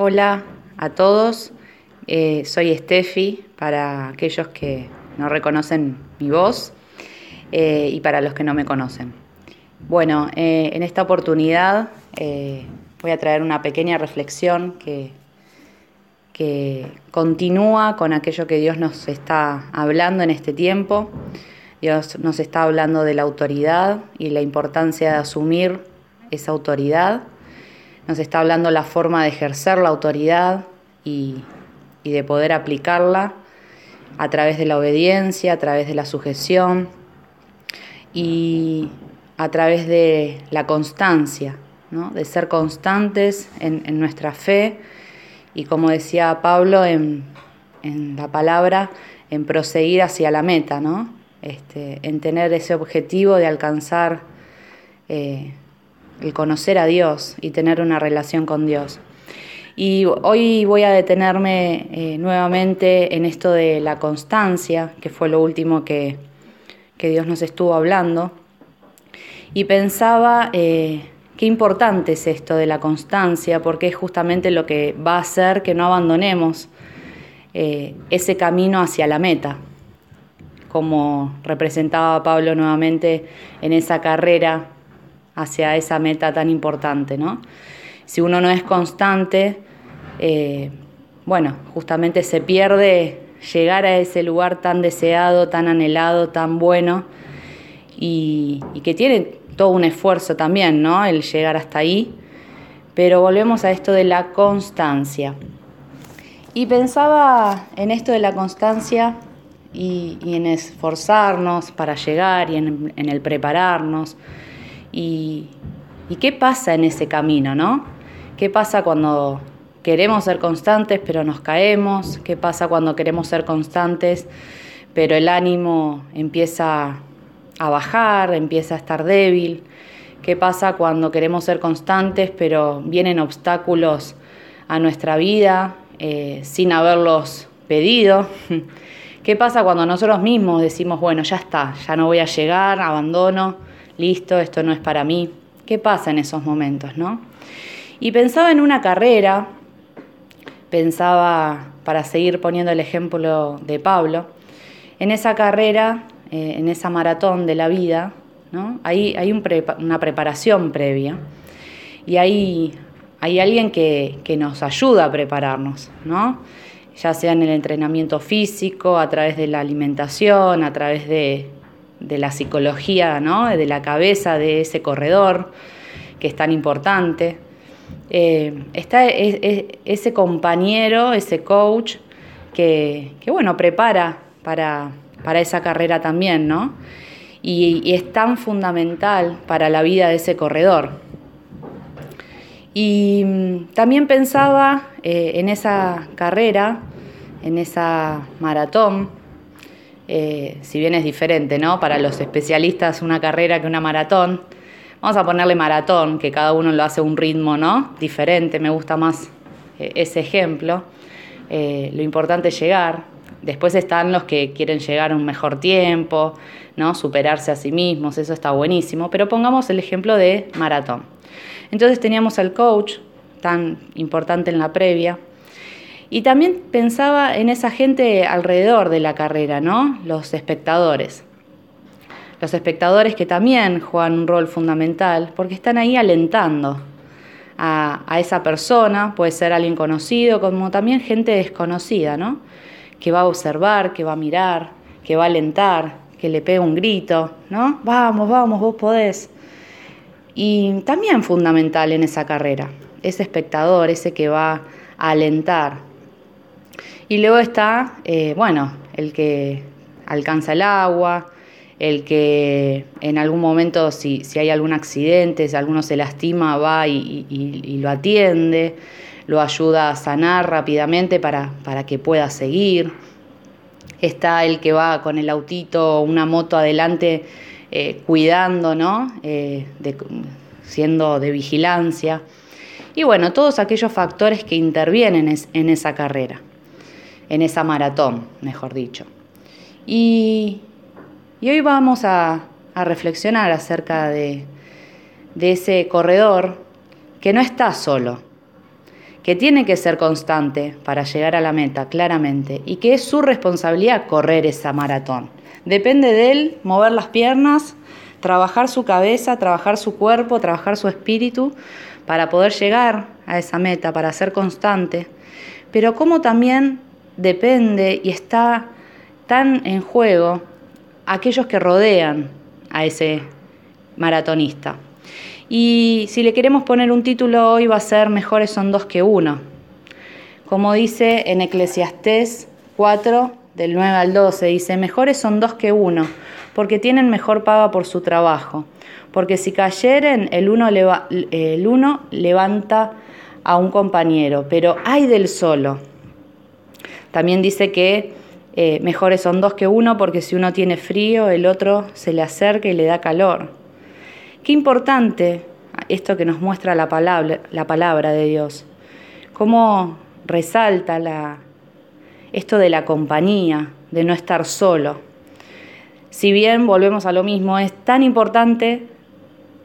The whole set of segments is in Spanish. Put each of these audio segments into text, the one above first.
Hola a todos, eh, soy Steffi para aquellos que no reconocen mi voz eh, y para los que no me conocen. Bueno, eh, en esta oportunidad voy a traer una pequeña reflexión que, que continúa con aquello que Dios nos está hablando en este tiempo. Dios nos está hablando de la autoridad y la importancia de asumir esa autoridad. Nos está hablando la forma de ejercer la autoridad y, de poder aplicarla a través de la obediencia, a través de la sujeción y a través de la constancia, de ser constantes en, nuestra fe y como decía Pablo en, la palabra, en proseguir hacia la meta, ¿no? Este, en tener ese objetivo de alcanzar eh, el conocer a Dios y tener una relación con Dios. Y hoy voy a detenerme eh, nuevamente en esto de la constancia, que fue lo último que, Dios nos estuvo hablando. Y pensaba eh, qué importante es esto de la constancia, porque es justamente lo que va a hacer que no abandonemos eh, ese camino hacia la meta, como representaba Pablo nuevamente en esa carrera hacia esa meta tan importante, ¿no? Si uno no es constante, eh, bueno, justamente se pierde llegar a ese lugar tan deseado, tan anhelado, tan bueno, y, que tiene todo un esfuerzo también, ¿no? El llegar hasta ahí. Pero volvemos a esto de la constancia. Y pensaba en esto de la constancia y, en esforzarnos para llegar y en, en el prepararnos. Y, qué pasa en ese camino, ¿no? ¿Qué pasa cuando queremos ser constantes pero nos caemos? ¿Qué pasa cuando queremos ser constantes pero el ánimo empieza a bajar, empieza a estar débil? ¿Qué pasa cuando queremos ser constantes pero vienen obstáculos a nuestra vida eh, sin haberlos pedido? ¿Qué pasa cuando nosotros mismos decimos, bueno, ya está, ya no voy a llegar, abandono? Listo, esto no es para mí. ¿Qué pasa en esos momentos, no? Y pensaba en una carrera, pensaba, para seguir poniendo el ejemplo de Pablo, en esa carrera, eh, en esa maratón de la vida, ¿no? Hay, una preparación previa y hay, hay alguien que, que, nos ayuda a prepararnos, ¿no? ya sea en el entrenamiento físico, a través de la alimentación, a través de de la psicología, ¿no? de la cabeza de ese corredor, que es tan importante. Eh, está ese compañero, ese coach, que, bueno, prepara para, esa carrera también, ¿no? Y, es tan fundamental para la vida de ese corredor. Y mm, también pensaba eh, en esa carrera, en esa maratón, eh, si bien es diferente, ¿no? Para los especialistas una carrera que una maratón. Vamos a ponerle maratón, que cada uno lo hace a un ritmo, ¿no? Diferente, me gusta más eh, ese ejemplo. Eh, lo importante es llegar. Después están los que quieren llegar a un mejor tiempo, ¿no? Superarse a sí mismos, eso está buenísimo. Pero pongamos el ejemplo de maratón. Entonces teníamos al coach, tan importante en la previa, y también pensaba en esa gente alrededor de la carrera, ¿no? Los espectadores. Los espectadores que también juegan un rol fundamental porque están ahí alentando a, esa persona, puede ser alguien conocido, como también gente desconocida, ¿no? Que va a observar, que va a mirar, que va a alentar, que le pega un grito, ¿no? Vamos, vamos, vos podés. Y también fundamental en esa carrera, ese espectador, ese que va a alentar, y luego está, eh, bueno, el que alcanza el agua, el que en algún momento, si, hay algún accidente, si alguno se lastima, va y, lo atiende, lo ayuda a sanar rápidamente para, que pueda seguir. Está el que va con el autito o una moto adelante eh, cuidando, ¿no? Eh, siendo de vigilancia. Y bueno, todos aquellos factores que intervienen en esa carrera en esa maratón, mejor dicho. Y, hoy vamos a, reflexionar acerca de, ese corredor que no está solo, que tiene que ser constante para llegar a la meta, claramente, y que es su responsabilidad correr esa maratón. Depende de él mover las piernas, trabajar su cabeza, trabajar su cuerpo, trabajar su espíritu para poder llegar a esa meta, para ser constante. Pero como también depende y está tan en juego aquellos que rodean a ese maratonista. Y si le queremos poner un título hoy va a ser Mejores son dos que uno. Como dice en Eclesiastés 4, del 9 al 12, dice, mejores son dos que uno, porque tienen mejor paga por su trabajo. Porque si cayeren, el uno, el uno levanta a un compañero, pero hay del solo. También dice que eh, mejores son dos que uno, porque si uno tiene frío, el otro se le acerca y le da calor. Qué importante esto que nos muestra la palabra, la palabra de Dios. Cómo resalta esto de la compañía, de no estar solo. Si bien volvemos a lo mismo, es tan importante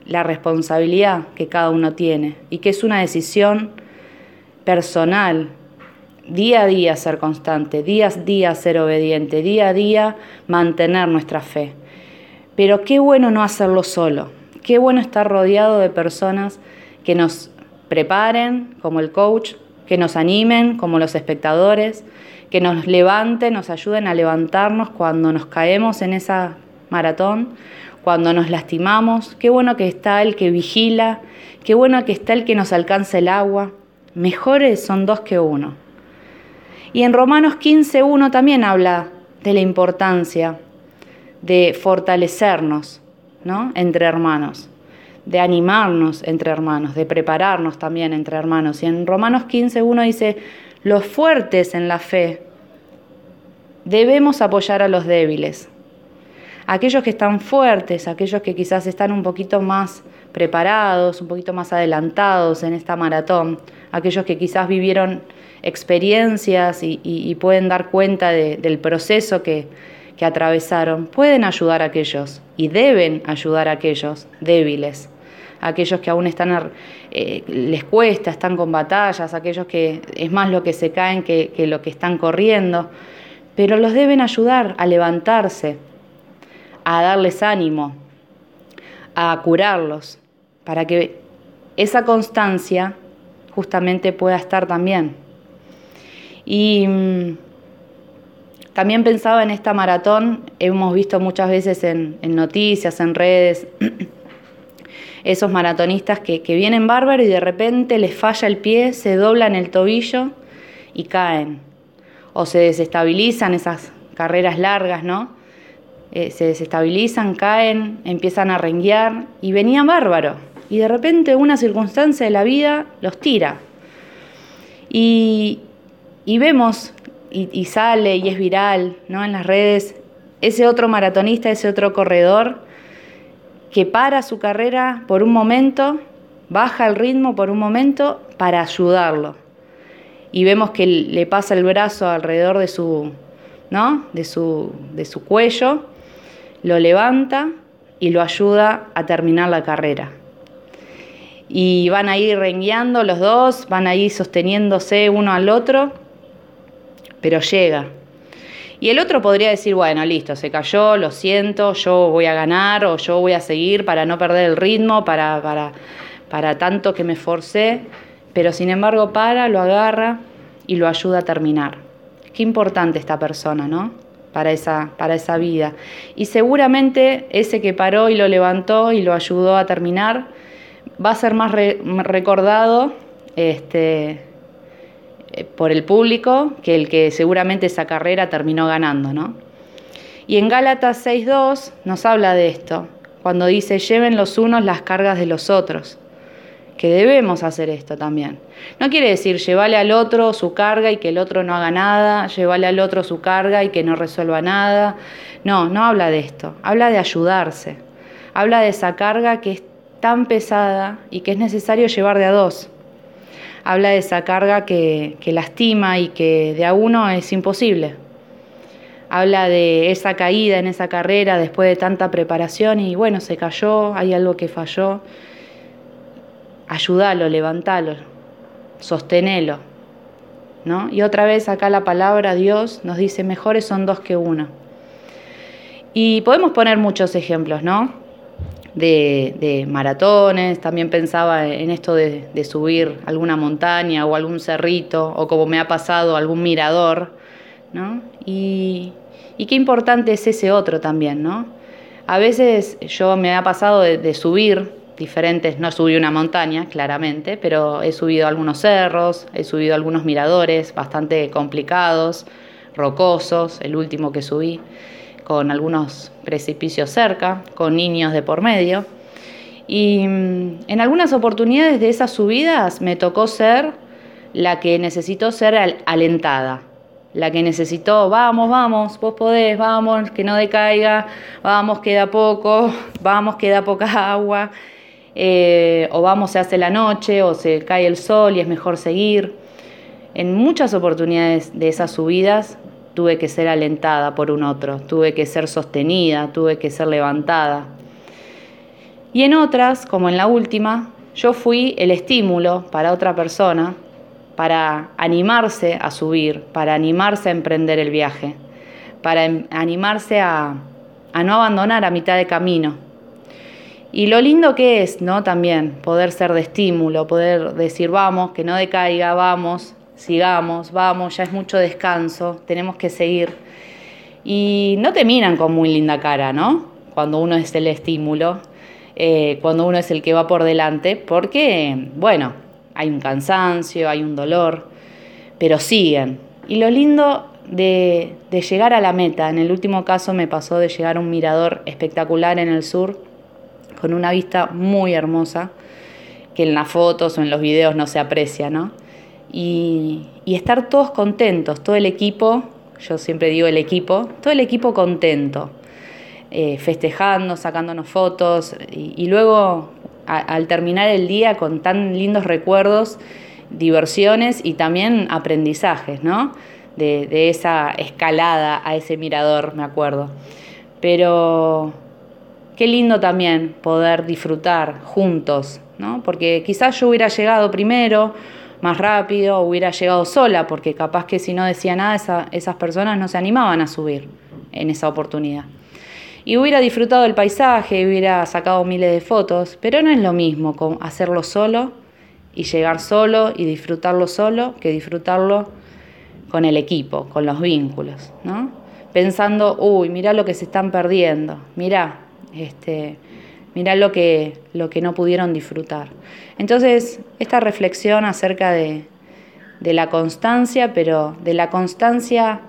la responsabilidad que cada uno tiene y que es una decisión personal, día a día ser constante, día a día ser obediente, día a día mantener nuestra fe. Pero qué bueno no hacerlo solo Qué bueno estar rodeado de personas que nos preparen, como el coach, que nos animen, como los espectadores, que nos levanten, nos ayuden a levantarnos cuando nos caemos en esa maratón, cuando nos lastimamos. Qué bueno que está el que vigila, qué bueno que está el que nos alcanza el agua. Mejores son dos que uno. Y en Romanos 15.1 también habla de la importancia de fortalecernos, entre hermanos, de animarnos entre hermanos, de prepararnos también entre hermanos. Y en Romanos 15, uno dice, los fuertes en la fe debemos apoyar a los débiles. Aquellos que están fuertes, aquellos que quizás están un poquito más preparados, un poquito más adelantados en esta maratón, aquellos que quizás vivieron experiencias y, pueden dar cuenta del proceso que, que atravesaron pueden ayudar a aquellos y deben ayudar a aquellos débiles, aquellos que aún están, eh, les cuesta, están con batallas, aquellos que es más lo que se caen que lo que están corriendo, pero los deben ayudar a levantarse, a darles ánimo, a curarlos, para que esa constancia justamente pueda estar también. Y mm, también pensaba en esta maratón, hemos visto muchas veces en, noticias, en redes, esos maratonistas que, vienen bárbaros y de repente les falla el pie, se doblan el tobillo y caen. O se desestabilizan esas carreras largas, ¿no? Eh, se desestabilizan, caen, empiezan a renguear y venían bárbaros. Y de repente una circunstancia de la vida los tira. Y, vemos y, sale y es viral ¿no? en las redes, ese otro maratonista, ese otro corredor que para su carrera por un momento, baja el ritmo por un momento para ayudarlo. Y vemos que le pasa el brazo alrededor de su, ¿no? de su, de su cuello, lo levanta y lo ayuda a terminar la carrera. Y van a ir rengueando los dos, van a ir sosteniéndose uno al otro pero llega. Y el otro podría decir, bueno, listo, se cayó, lo siento, yo voy a ganar o yo voy a seguir para no perder el ritmo, para, para, para tanto que me forcé, pero sin embargo para, lo agarra y lo ayuda a terminar. Qué importante esta persona, ¿no? Para esa, para esa vida. Y seguramente ese que paró y lo levantó y lo ayudó a terminar va a ser más recordado este, eh, por el público que el que seguramente esa carrera terminó ganando, ¿no? Y en Gálatas 6.2 nos habla de esto, cuando dice, lleven los unos las cargas de los otros, que debemos hacer esto también. No quiere decir llevarle al otro su carga y que el otro no haga nada, llevarle al otro su carga y que no resuelva nada. No, no habla de esto, habla de ayudarse, habla de esa carga que es tan pesada y que es necesario llevar de a dos habla de esa carga que, lastima y que de a uno es imposible. Habla de esa caída en esa carrera después de tanta preparación y bueno, se cayó, hay algo que falló. Ayúdalo, levantalo, sostenelo. ¿no? Y otra vez acá la palabra Dios nos dice, mejores son dos que uno. Y podemos poner muchos ejemplos, ¿no? De, maratones, también pensaba en esto de, subir alguna montaña o algún cerrito, o como me ha pasado, algún mirador, ¿no? Y, qué importante es ese otro también, ¿no? A veces yo me ha pasado de subir diferentes, no subí una montaña, claramente, pero he subido algunos cerros, he subido algunos miradores bastante complicados, rocosos, el último que subí, con algunos precipicios cerca, con niños de por medio. Y mm, en algunas oportunidades de esas subidas me tocó ser la que necesitó ser alentada, la que necesitó, vamos, vamos, vos podés, vamos, que no decaiga, vamos, queda poco, vamos, queda poca agua. Eh, o vamos, se hace la noche, o se cae el sol y es mejor seguir. En muchas oportunidades de esas subidas tuve que ser alentada por un otro, tuve que ser sostenida, tuve que ser levantada. Y en otras, como en la última, yo fui el estímulo para otra persona para animarse a subir, para animarse a emprender el viaje, para em, animarse a no abandonar a mitad de camino, y lo lindo que es, ¿no? También poder ser de estímulo, poder decir, vamos, que no decaiga, vamos, sigamos, vamos, ya es mucho descanso, tenemos que seguir. Y no te miran con muy linda cara, ¿no? Cuando uno es el estímulo, eh, cuando uno es el que va por delante, porque, bueno, hay un cansancio, hay un dolor, pero siguen. Y lo lindo de, de llegar a la meta, en el último caso me pasó de llegar a un mirador espectacular en el sur, con una vista muy hermosa, que en las fotos o en los videos no se aprecia, ¿no? Y, estar todos contentos, todo el equipo, yo siempre digo el equipo, todo el equipo contento, eh, festejando, sacándonos fotos y, luego al terminar el día con tan lindos recuerdos, diversiones y también aprendizajes, ¿no? De esa escalada a ese mirador, me acuerdo. Pero Qué lindo también poder disfrutar juntos, ¿no? Porque quizás yo hubiera llegado primero, más rápido, hubiera llegado sola, porque capaz que si no decía nada, esas personas no se animaban a subir en esa oportunidad. Y hubiera disfrutado del paisaje, hubiera sacado miles de fotos, pero no es lo mismo con hacerlo solo y llegar solo y disfrutarlo solo que disfrutarlo con el equipo, con los vínculos, ¿no? Pensando, uy, mirá lo que se están perdiendo, mirá, este, mirá lo que, lo que no pudieron disfrutar. Entonces, esta reflexión acerca de, de la constancia, pero de la constancia,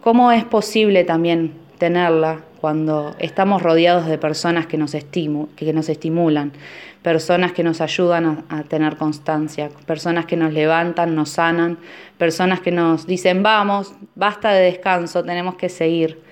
cómo es posible también tenerla cuando estamos rodeados de personas que nos, que nos estimulan, personas que nos ayudan a, tener constancia, personas que nos levantan, nos sanan, personas que nos dicen, vamos, basta de descanso, tenemos que seguir.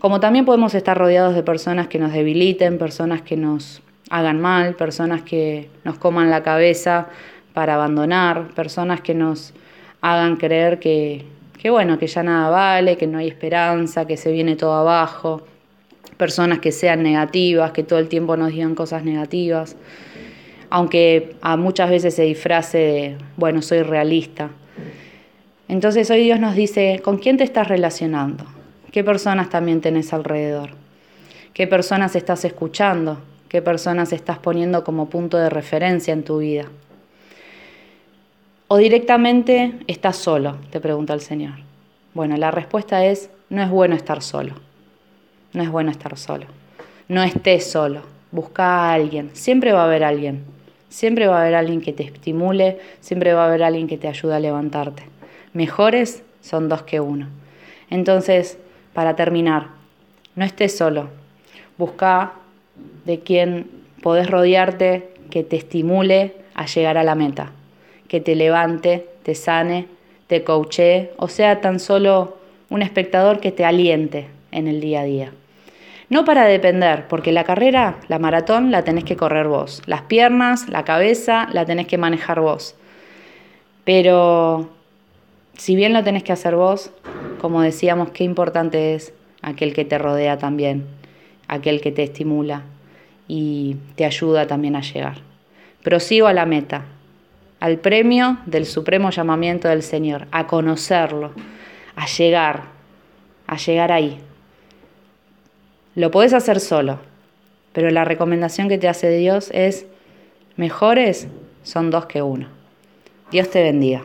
Como también podemos estar rodeados de personas que nos debiliten, personas que nos hagan mal, personas que nos coman la cabeza para abandonar, personas que nos hagan creer que, bueno, que ya nada vale, que no hay esperanza, que se viene todo abajo, personas que sean negativas, que todo el tiempo nos digan cosas negativas, aunque a muchas veces se disfrace de, bueno, soy realista. Entonces hoy Dios nos dice, ¿con quién te estás relacionando? ¿Qué personas también tenés alrededor? ¿Qué personas estás escuchando? ¿Qué personas estás poniendo como punto de referencia en tu vida? ¿O directamente estás solo? Te pregunta el Señor. Bueno, la respuesta es, no es bueno estar solo. No es bueno estar solo. No estés solo. Busca a alguien. Siempre va a haber alguien. Siempre va a haber alguien que te estimule. Siempre va a haber alguien que te ayude a levantarte. Mejores son dos que uno. Entonces, para terminar, no estés solo. Busca de quien podés rodearte que te estimule a llegar a la meta, que te levante, te sane, te coachee, o sea, tan solo un espectador que te aliente en el día a día. No para depender, porque la carrera, la maratón, la tenés que correr vos. Las piernas, la cabeza, la tenés que manejar vos. Pero si bien lo tenés que hacer vos, como decíamos, qué importante es aquel que te rodea también, aquel que te estimula y te ayuda también a llegar. Prosigo a la meta, al premio del supremo llamamiento del Señor, a conocerlo, a llegar, a llegar ahí. Lo podés hacer solo, pero la recomendación que te hace Dios es, mejores son dos que uno. Dios te bendiga.